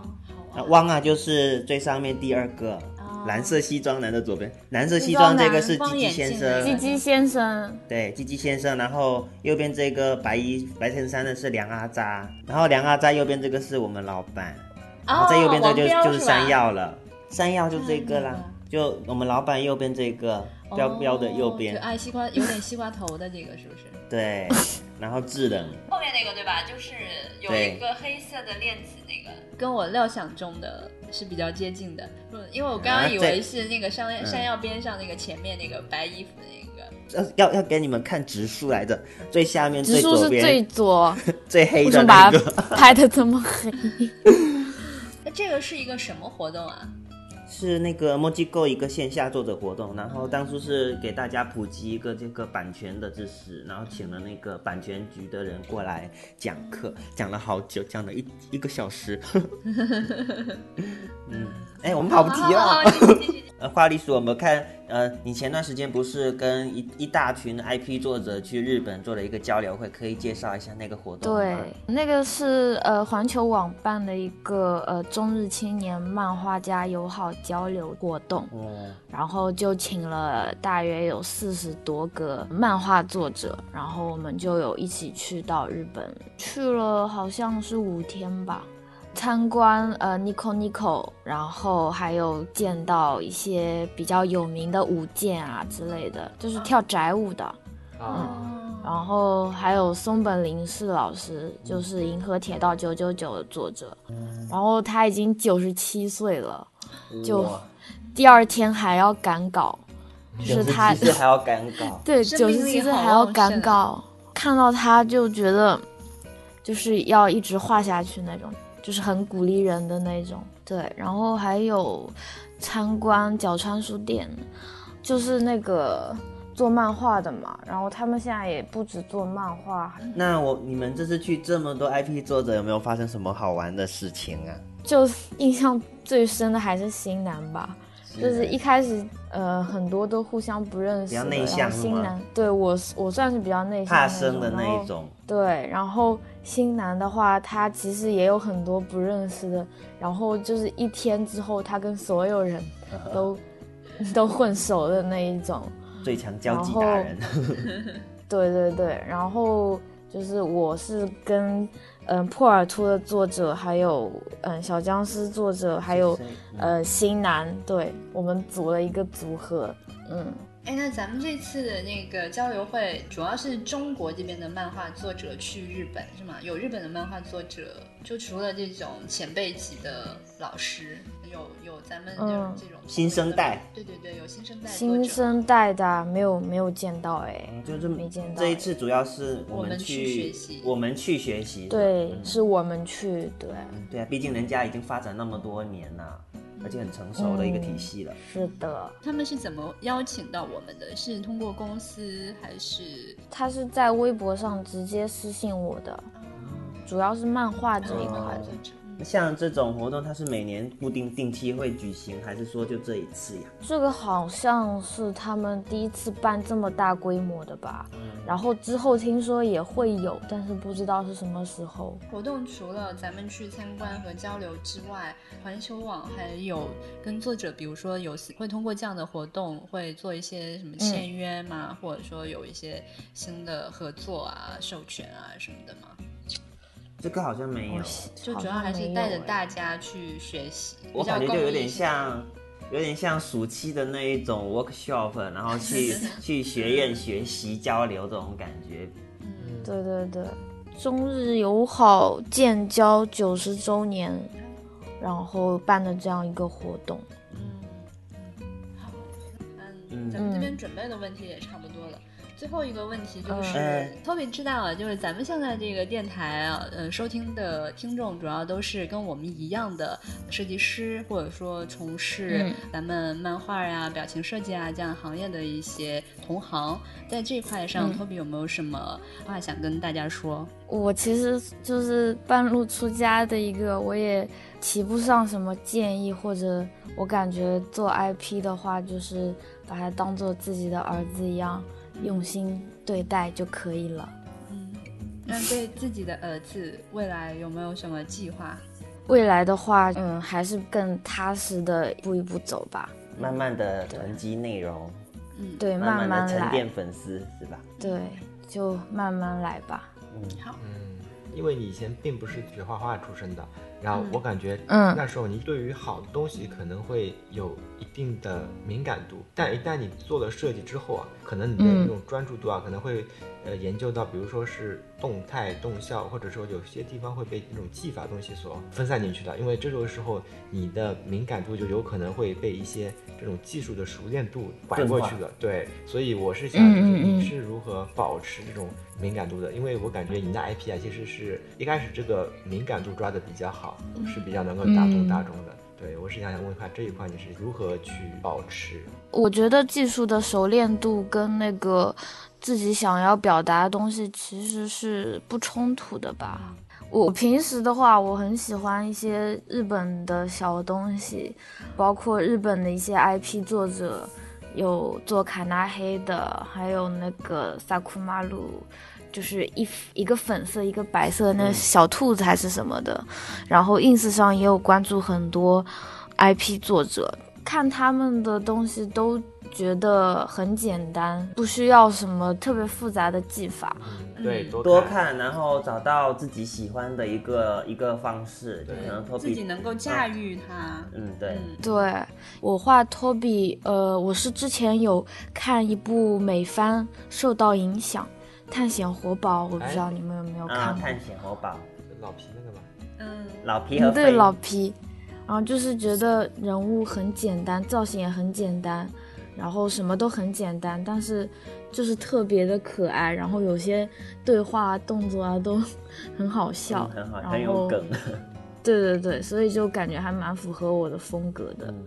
好啊，啊。汪啊，就是最上面第二个，哦。蓝色西装男的左边，蓝色西装这个是光鸡鸡先生，鸡鸡先生，对，鸡鸡先生，然后右边这个白衣白衬衫的是梁阿扎，然后梁阿扎右边这个是我们老板，然后在右边这就、就是山药了，山药就这个啦嗯，就我们老板右边这个标标的右边。哦就，爱西瓜，有点西瓜头的这个是不是？对，(laughs) 然后智能，后面那个对吧？就是有一个黑色的链子那个，跟我料想中的是比较接近的。嗯，因为我刚刚以为是那个山山药边上那个前面那个白衣服的那个。要要给你们看植树来着，最下面植最左树是最左，(laughs) 最黑的为什么把它。拍的这么黑？(laughs) 那这个是一个什么活动啊？是那个 MojiGo 一个线下作者活动，然后当初是给大家普及一个这个版权的知识，然后请了那个版权局的人过来讲课，讲了好久，讲了一一个小时。(laughs) 嗯，哎，我们跑不题了。(laughs) 呃，花栗鼠，我们看，呃，你前段时间不是跟一一大群 IP 作者去日本做了一个交流会，可以介绍一下那个活动吗？对，那个是呃环球网办的一个呃中日青年漫画家友好交流活动，嗯，然后就请了大约有四十多个漫画作者，然后我们就有一起去到日本，去了好像是五天吧。参观呃 Nico Nico，然后还有见到一些比较有名的舞剑啊之类的，就是跳宅舞的。啊，然后还有松本零士老师，就是《银河铁道九九九》的作者，然后他已经九十七岁了，就第二天还要赶稿，就是他97岁还要赶稿，对九十七岁还要赶稿，(laughs) 看到他就觉得就是要一直画下去那种，就是很鼓励人的那种。对，然后还有参观角川书店，就是那个做漫画的嘛，然后他们现在也不止做漫画，那我你们这次去这么多 IP 作者，有没有发生什么好玩的事情啊？就印象最深的还是新南吧，就是一开始呃很多都互相不认识，比较内向新南对我我算是比较内向怕的生的那一种，对，然后新男的话，他其实也有很多不认识的，然后就是一天之后，他跟所有人都 (laughs) 都混熟的那一种。最强交际达人。(laughs) 对对对，然后就是我是跟嗯破尔图的作者，还有嗯小僵尸作者，还有谁呃新男，对我们组了一个组合，嗯。哎，那咱们这次的那个交流会，主要是中国这边的漫画作者去日本是吗？有日本的漫画作者，就除了这种前辈级的老师，有有咱们就是嗯这种新生代，对对对，有新生代新。生代的啊没有没有见到哎、嗯就是没见到这一次主要是我们我们去去学习我们去学习。对，嗯是我们去，对，对啊，毕竟人家已经发展那么多年了，而且很成熟的一个体系了。是的，他们是怎么邀请到我们的？是通过公司还是？他是在微博上直接私信我的，主要是漫画这一块哦的。像这种活动，它是每年固定定期会举行，还是说就这一次呀？这个好像是他们第一次办这么大规模的吧，嗯然后之后听说也会有，但是不知道是什么时候。活动除了咱们去参观和交流之外，环球网还有跟作者，比如说有会通过这样的活动，会做一些什么签约吗？或者说有一些新的合作啊、授权啊什么的吗？这个好像没有，就主要还是带着大家去学习，我感觉就有点像，有点像暑期的那一种 workshop，(laughs) 然后去 (laughs) 去学院学习交流这种感觉。嗯。对对对，中日友好建交九十周年，然后办的这样一个活动。嗯。好，嗯，咱们这边准备的问题也差不多了。最后一个问题就是嗯，Toby 知道了，就是咱们现在这个电台啊，呃，收听的听众主要都是跟我们一样的设计师，或者说从事嗯。咱们漫画呀、表情设计啊这样行业的一些同行，在这一块上、嗯。T o b y 有没有什么话想跟大家说？我其实就是半路出家的一个，我也提不上什么建议，或者我感觉做 IP 的话，就是把它当做自己的儿子一样，用心对待就可以了。嗯，那对自己的儿子未来有没有什么计划？未来的话，嗯，还是更踏实的一步一步走吧。慢慢的囤积内容，嗯对，慢慢慢的沉淀，粉丝，是吧？对，就慢慢来吧。嗯好，嗯，因为你以前并不是学画画出身的，然后我感觉，嗯那时候你对于好的东西可能会有一定的敏感度，但一旦你做了设计之后啊，可能你的嗯那种专注度啊，可能会呃研究到，比如说是动态、动效，或者说有些地方会被那种技法东西所分散进去的，因为这个时候你的敏感度就有可能会被一些这种技术的熟练度拐过去了。对，所以我是想，就是你是如何保持这种敏感度的？因为我感觉你的 IP 啊，其实是一开始这个敏感度抓的比较好，是比较能够打动大众的。对我是想想问一下这一块你是如何去保持？我觉得技术的熟练度跟那个自己想要表达的东西其实是不冲突的吧。我平时的话，我很喜欢一些日本的小东西，包括日本的一些 IP 作者，有做卡纳黑的，还有那个萨库马鲁，就是一一个粉色一个白色那小兔子还是什么的。然后 ins 上也有关注很多 IP 作者，看他们的东西都觉得很简单，不需要什么特别复杂的技法。嗯，对，多多看，然后找到自己喜欢的一个一个方式，就对可能托自己，能够驾驭它。嗯，对，嗯对我画托比，呃，我是之前有看一部美番受到影响，《探险活宝》，我不知道你们有没有啊看，过。探险活宝，老皮那个吧。嗯，老皮和对老皮，然后就是觉得人物很简单，造型也很简单，然后什么都很简单，但是就是特别的可爱，然后有些对话、动作啊都 (laughs) 很好笑，嗯很好，然后很有梗，(laughs) 对对对，所以就感觉还蛮符合我的风格的。嗯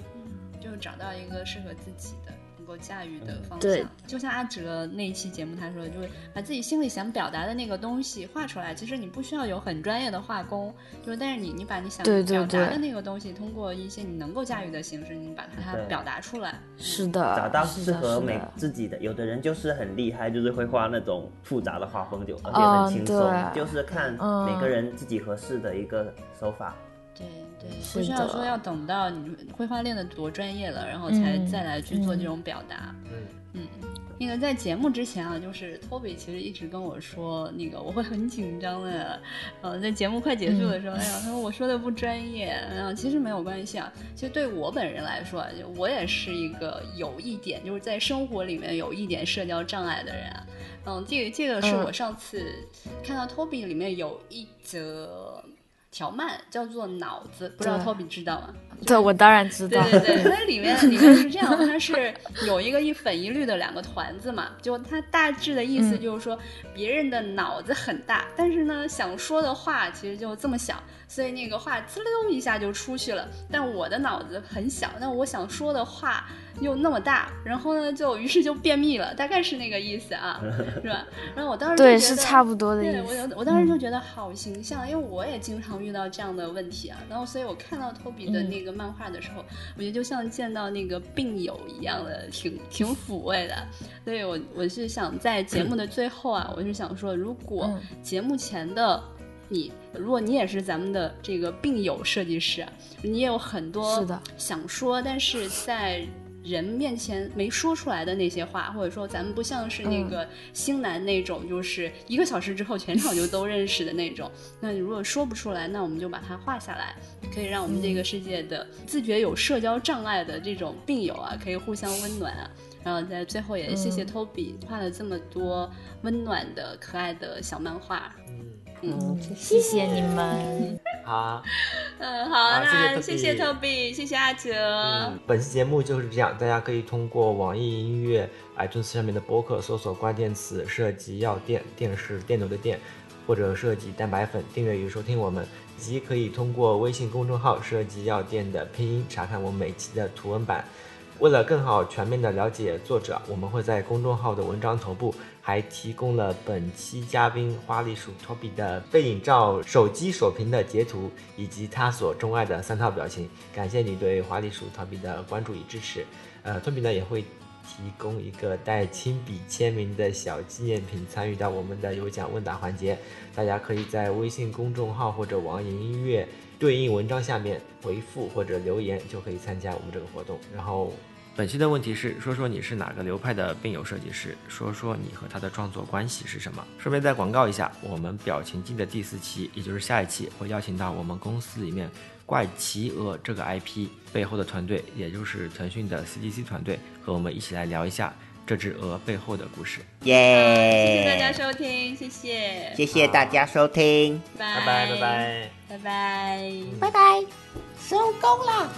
就找到一个适合自己的、能够驾驭的方向。对就像阿哲那一期节目他说的，就是把自己心里想表达的那个东西画出来。其实你不需要有很专业的画工，就是但是你你把你想表达的那个东西，通过一些你能够驾驭的形式，你把它表达出来。是的，找到适合每自己的，有的人就是很厉害，就是会画那种复杂的画风，就而且嗯很轻松，对就是看嗯每个人自己合适的一个手法。对对，不需要说要等到你绘画练的多专业了，然后才嗯再来去做这种表达。嗯，嗯，那个在节目之前啊，就是 Toby 其实一直跟我说，那个我会很紧张的，呃，在节目快结束的时候，哎呀，他说我说的不专业，然后其实没有关系啊，其实对我本人来说啊，就我也是一个有一点就是在生活里面有一点社交障碍的人啊，嗯，这个这个是嗯我上次看到 Toby 里面有一则条漫叫做脑子，不知道对。Toby 知道吗？对我当然知道，对对对，它里面里面是这样，它是有一个一粉一绿的两个团子嘛，就它大致的意思嗯。就是说，别人的脑子很大，但是呢想说的话其实就这么小，所以那个话滋溜一下就出去了。但我的脑子很小，但我想说的话又那么大，然后呢就于是就便秘了，大概是那个意思啊，(laughs) 是吧？然后我当时就对，觉是差不多的意对，我思。有我当时就觉得好形象，因为我也经常遇到这样的问题啊。然后，所以我看到托比的那个漫画的时候，我觉得就像见到那个病友一样的，挺挺抚慰的。所以我我是想在节目的最后啊，我是想说，如果嗯节目前的你，如果你也是咱们的这个病友设计师啊，你也有很多想说，但是在人面前没说出来的那些话，或者说咱们不像是那个星男那种，就是一个小时之后全场就都认识的那种。那你如果说不出来，那我们就把它画下来，可以让我们这个世界的自觉有社交障碍的这种病友啊，可以互相温暖啊。然后在最后也谢谢 Toby 画了这么多温暖的、可爱的小漫画。嗯，谢谢你们。好，(laughs) 嗯，好，好那谢谢 Toby 谢谢 Toby，谢谢阿哲。嗯，本期节目就是这样，大家可以通过网易音乐、iTunes 上面的播客搜索关键词“涉及药店”，电视电流的电，或者涉及蛋白粉，订阅与收听我们，以及可以通过微信公众号“涉及药店”的拼音查看我们每期的图文版。为了更好全面的了解作者，我们会在公众号的文章头部还提供了本期嘉宾花栗鼠 Toby 的背影照、手机锁屏的截图，以及他所钟爱的三套表情。感谢你对花栗鼠 Toby 的关注与支持。呃，Toby 呢也会提供一个带亲笔签名的小纪念品，参与到我们的有奖问答环节。大家可以在微信公众号或者网易音乐对应文章下面回复或者留言，就可以参加我们这个活动。然后。本期的问题是：说说你是哪个流派的病友设计师？说说你和他的创作关系是什么？顺便再广告一下，我们表情镜的第四期，也就是下一期，会邀请到我们公司里面怪奇鹅这个 IP 背后的团队，也就是腾讯的 CDC 团队，和我们一起来聊一下这只鹅背后的故事。耶！谢谢大家收听，谢谢，谢谢大家收听，拜拜拜拜拜。拜拜。拜拜，收工啦。